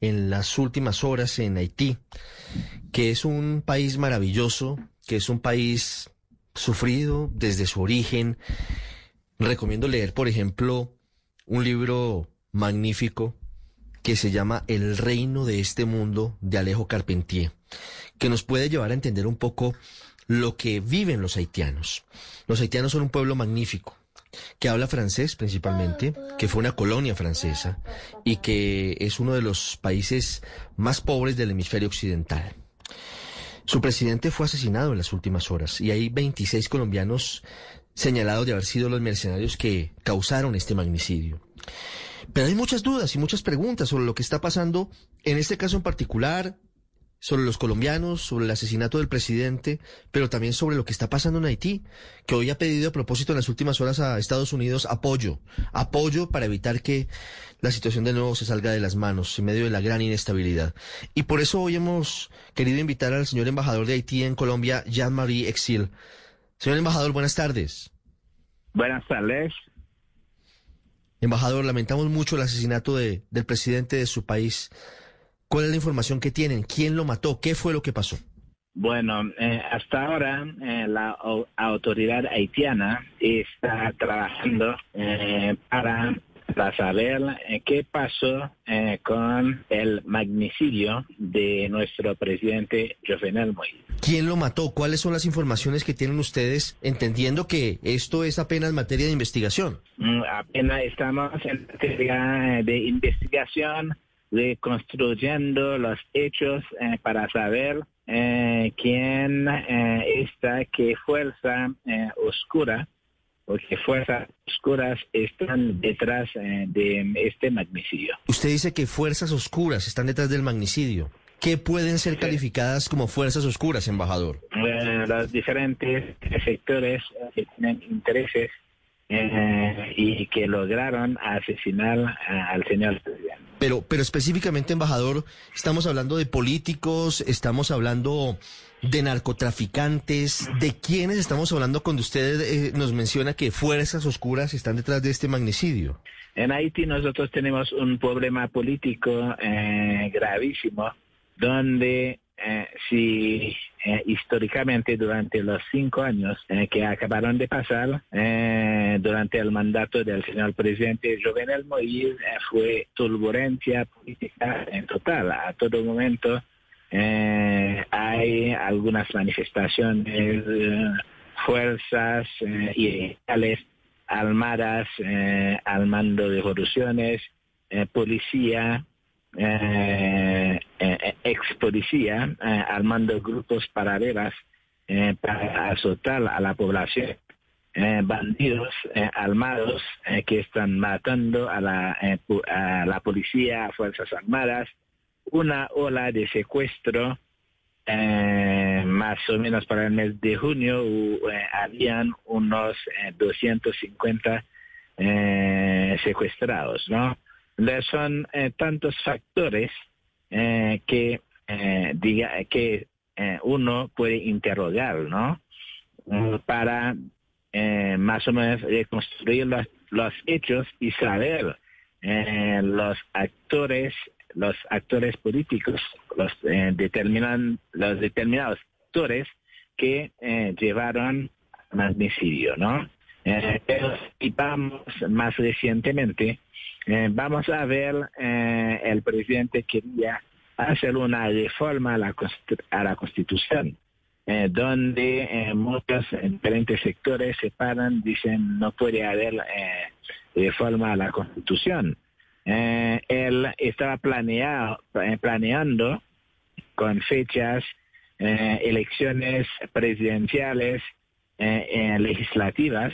en las últimas horas en Haití, que es un país maravilloso, que es un país sufrido desde su origen. Recomiendo leer, por ejemplo, un libro magnífico que se llama El reino de este mundo de Alejo Carpentier, que nos puede llevar a entender un poco lo que viven los haitianos. Los haitianos son un pueblo magnífico, que habla francés principalmente, que fue una colonia francesa y que es uno de los países más pobres del hemisferio occidental. Su presidente fue asesinado en las últimas horas y hay 26 colombianos señalados de haber sido los mercenarios que causaron este magnicidio. Pero hay muchas dudas y muchas preguntas sobre lo que está pasando en este caso en particular, sobre los colombianos, sobre el asesinato del presidente, pero también sobre lo que está pasando en Haití, que hoy ha pedido a propósito en las últimas horas a Estados Unidos apoyo, apoyo para evitar que la situación de nuevo se salga de las manos en medio de la gran inestabilidad. Y por eso hoy hemos querido invitar al señor embajador de Haití en Colombia, Jean-Marie Exil. Señor embajador, buenas tardes. Buenas tardes. Embajador, lamentamos mucho el asesinato de, del presidente de su país. ¿Cuál es la información que tienen? ¿Quién lo mató? ¿Qué fue lo que pasó? Bueno, eh, hasta ahora eh, la autoridad haitiana está trabajando eh, para, para, saber qué pasó con el magnicidio de nuestro presidente Jovenel Moïse. ¿Quién lo mató? ¿Cuáles son las informaciones que tienen ustedes, entendiendo que esto es apenas materia de investigación? Mm, apenas estamos en materia de investigación reconstruyendo los hechos eh, para saber eh, quién eh, está, qué fuerza oscura o qué fuerzas oscuras están detrás de este magnicidio. Usted dice que fuerzas oscuras están detrás del magnicidio. ¿Qué pueden ser calificadas como fuerzas oscuras, embajador? los diferentes sectores que tienen intereses y que lograron asesinar al señor. Pero, pero específicamente, embajador, estamos hablando de políticos, estamos hablando de narcotraficantes, ¿de quiénes estamos hablando cuando usted eh, nos menciona que fuerzas oscuras están detrás de este magnicidio? En Haití nosotros tenemos un problema político eh, gravísimo, donde eh, si eh, históricamente durante los cinco años eh, que acabaron de pasar, durante el mandato del señor presidente Jovenel Moïse, fue turbulencia política en total. A todo momento hay algunas manifestaciones, fuerzas y armadas al mando de revoluciones, policía, eh, eh, ex policía eh, armando grupos paralelas eh, para azotar a la población. bandidos armados que están matando a la, a la policía, a Fuerzas Armadas, una ola de secuestro más o menos para el mes de junio habían unos 250 secuestrados, ¿no? Son eh, tantos factores eh, que eh, uno puede interrogar, ¿no? Mm, para más o menos reconstruir los, los hechos y saber los actores, los actores políticos, los determinan, los determinados actores que llevaron magnicidio, ¿no? Pero y vamos más recientemente eh, vamos a ver, eh, el presidente quería hacer una reforma a la, a la Constitución, eh, donde muchos diferentes sectores se paran, dicen no puede haber reforma a la Constitución. él estaba planeado, planeando con fechas elecciones presidenciales legislativas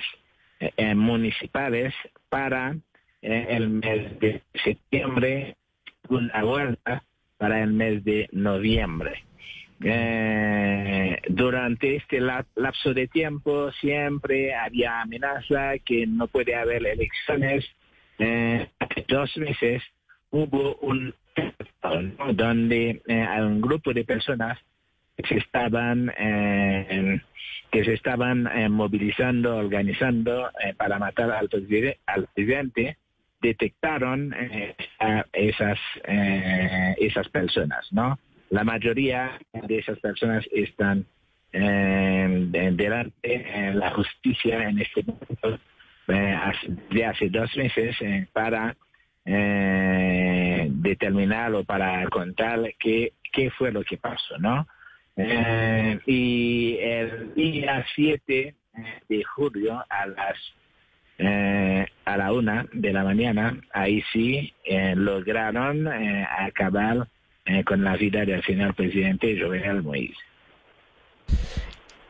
eh, municipales para eh, el mes de septiembre, una vuelta para el mes de noviembre. Eh, durante este lapso de tiempo siempre había amenaza que no puede haber elecciones. Eh, dos meses hubo un donde eh, un grupo de personas que se estaban eh, que se estaban movilizando, organizando para matar al, presidente detectaron a esas esas personas, ¿no? La mayoría de esas personas están eh, delante en la justicia en este momento eh, de hace dos meses eh, para eh, determinar o para contar qué, qué fue lo que pasó, ¿no? Y el día 7 de julio a las a la una de la mañana, ahí sí lograron acabar eh, con la vida del señor presidente Jovenel Moïse.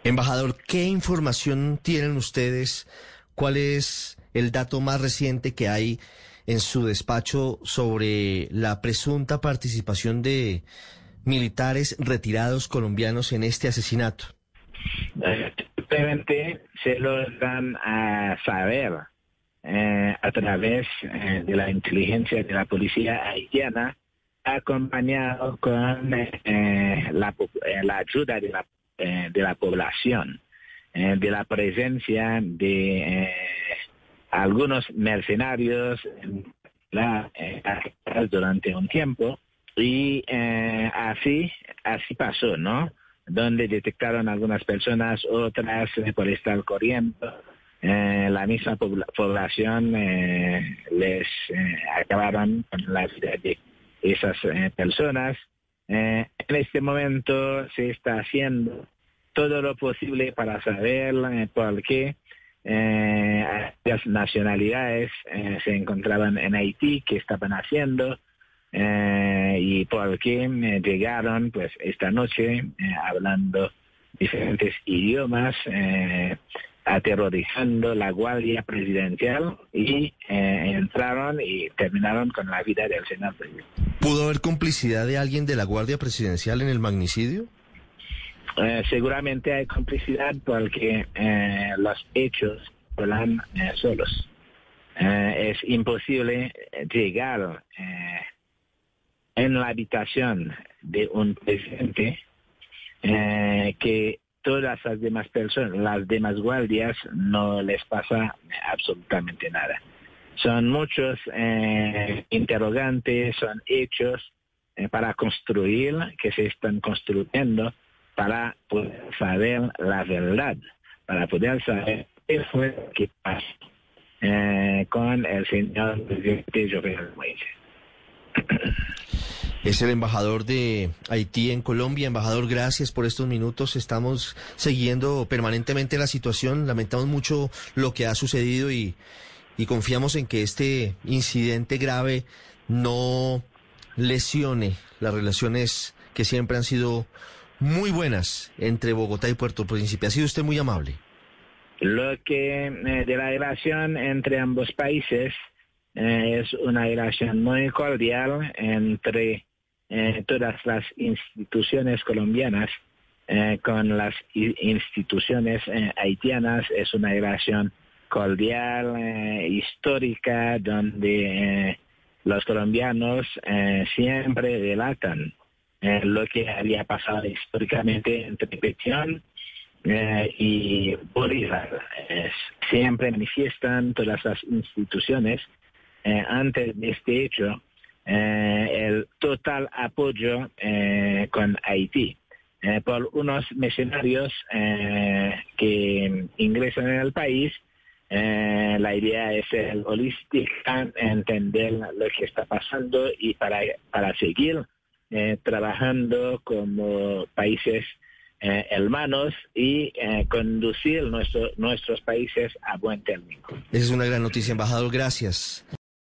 Embajador, ¿qué información tienen ustedes? ¿Cuál es el dato más reciente que hay en su despacho sobre la presunta participación de militares retirados colombianos en este asesinato? Simplemente se lo dan a saber eh, a través eh, de la inteligencia de la policía haitiana acompañado con eh, la, eh, la, ayuda de la, de la población, de la presencia de algunos mercenarios durante un tiempo y así así pasó, ¿no? Donde detectaron algunas personas, otras por estar corriendo. la misma población les acabaron con la vida de esas eh, personas. Eh, en este momento se está haciendo todo lo posible para saber eh, por qué las nacionalidades se encontraban en Haití, qué estaban haciendo y por qué llegaron pues esta noche hablando diferentes idiomas aterrorizando la guardia presidencial y entraron y terminaron con la vida del señor. ¿Pudo haber complicidad de alguien de la Guardia Presidencial en el magnicidio? Eh, seguramente hay complicidad porque eh, los hechos hablan eh, solos. es imposible llegar en la habitación de un presidente que todas las demás personas, las demás guardias, no les pasa absolutamente nada. Son muchos eh, interrogantes, son hechos eh, para construir, que se están construyendo para poder saber la verdad, para poder saber qué fue lo que pasó eh, con el señor presidente Jovenel Moïse. Es el embajador de Haití en Colombia. Embajador, gracias por estos minutos. Estamos siguiendo permanentemente la situación. Lamentamos mucho lo que ha sucedido y, confiamos en que este incidente grave no lesione las relaciones que siempre han sido muy buenas entre Bogotá y Puerto Príncipe. Ha sido usted muy amable. Lo que eh, de la relación entre ambos países eh, es una relación muy cordial entre eh, todas las instituciones colombianas con las instituciones haitianas. Es una relación cordial, eh, histórica, donde eh, los colombianos eh, siempre relatan lo que había pasado históricamente entre Petión y Bolívar. siempre manifiestan todas las instituciones antes de este hecho el total apoyo con Haití. por unos mercenarios que ingresan en el país eh, la idea es el holística, entender lo que está pasando y para, para seguir eh, trabajando como países eh, hermanos y conducir nuestro, nuestros países a buen término. Es una gran noticia, embajador. Gracias.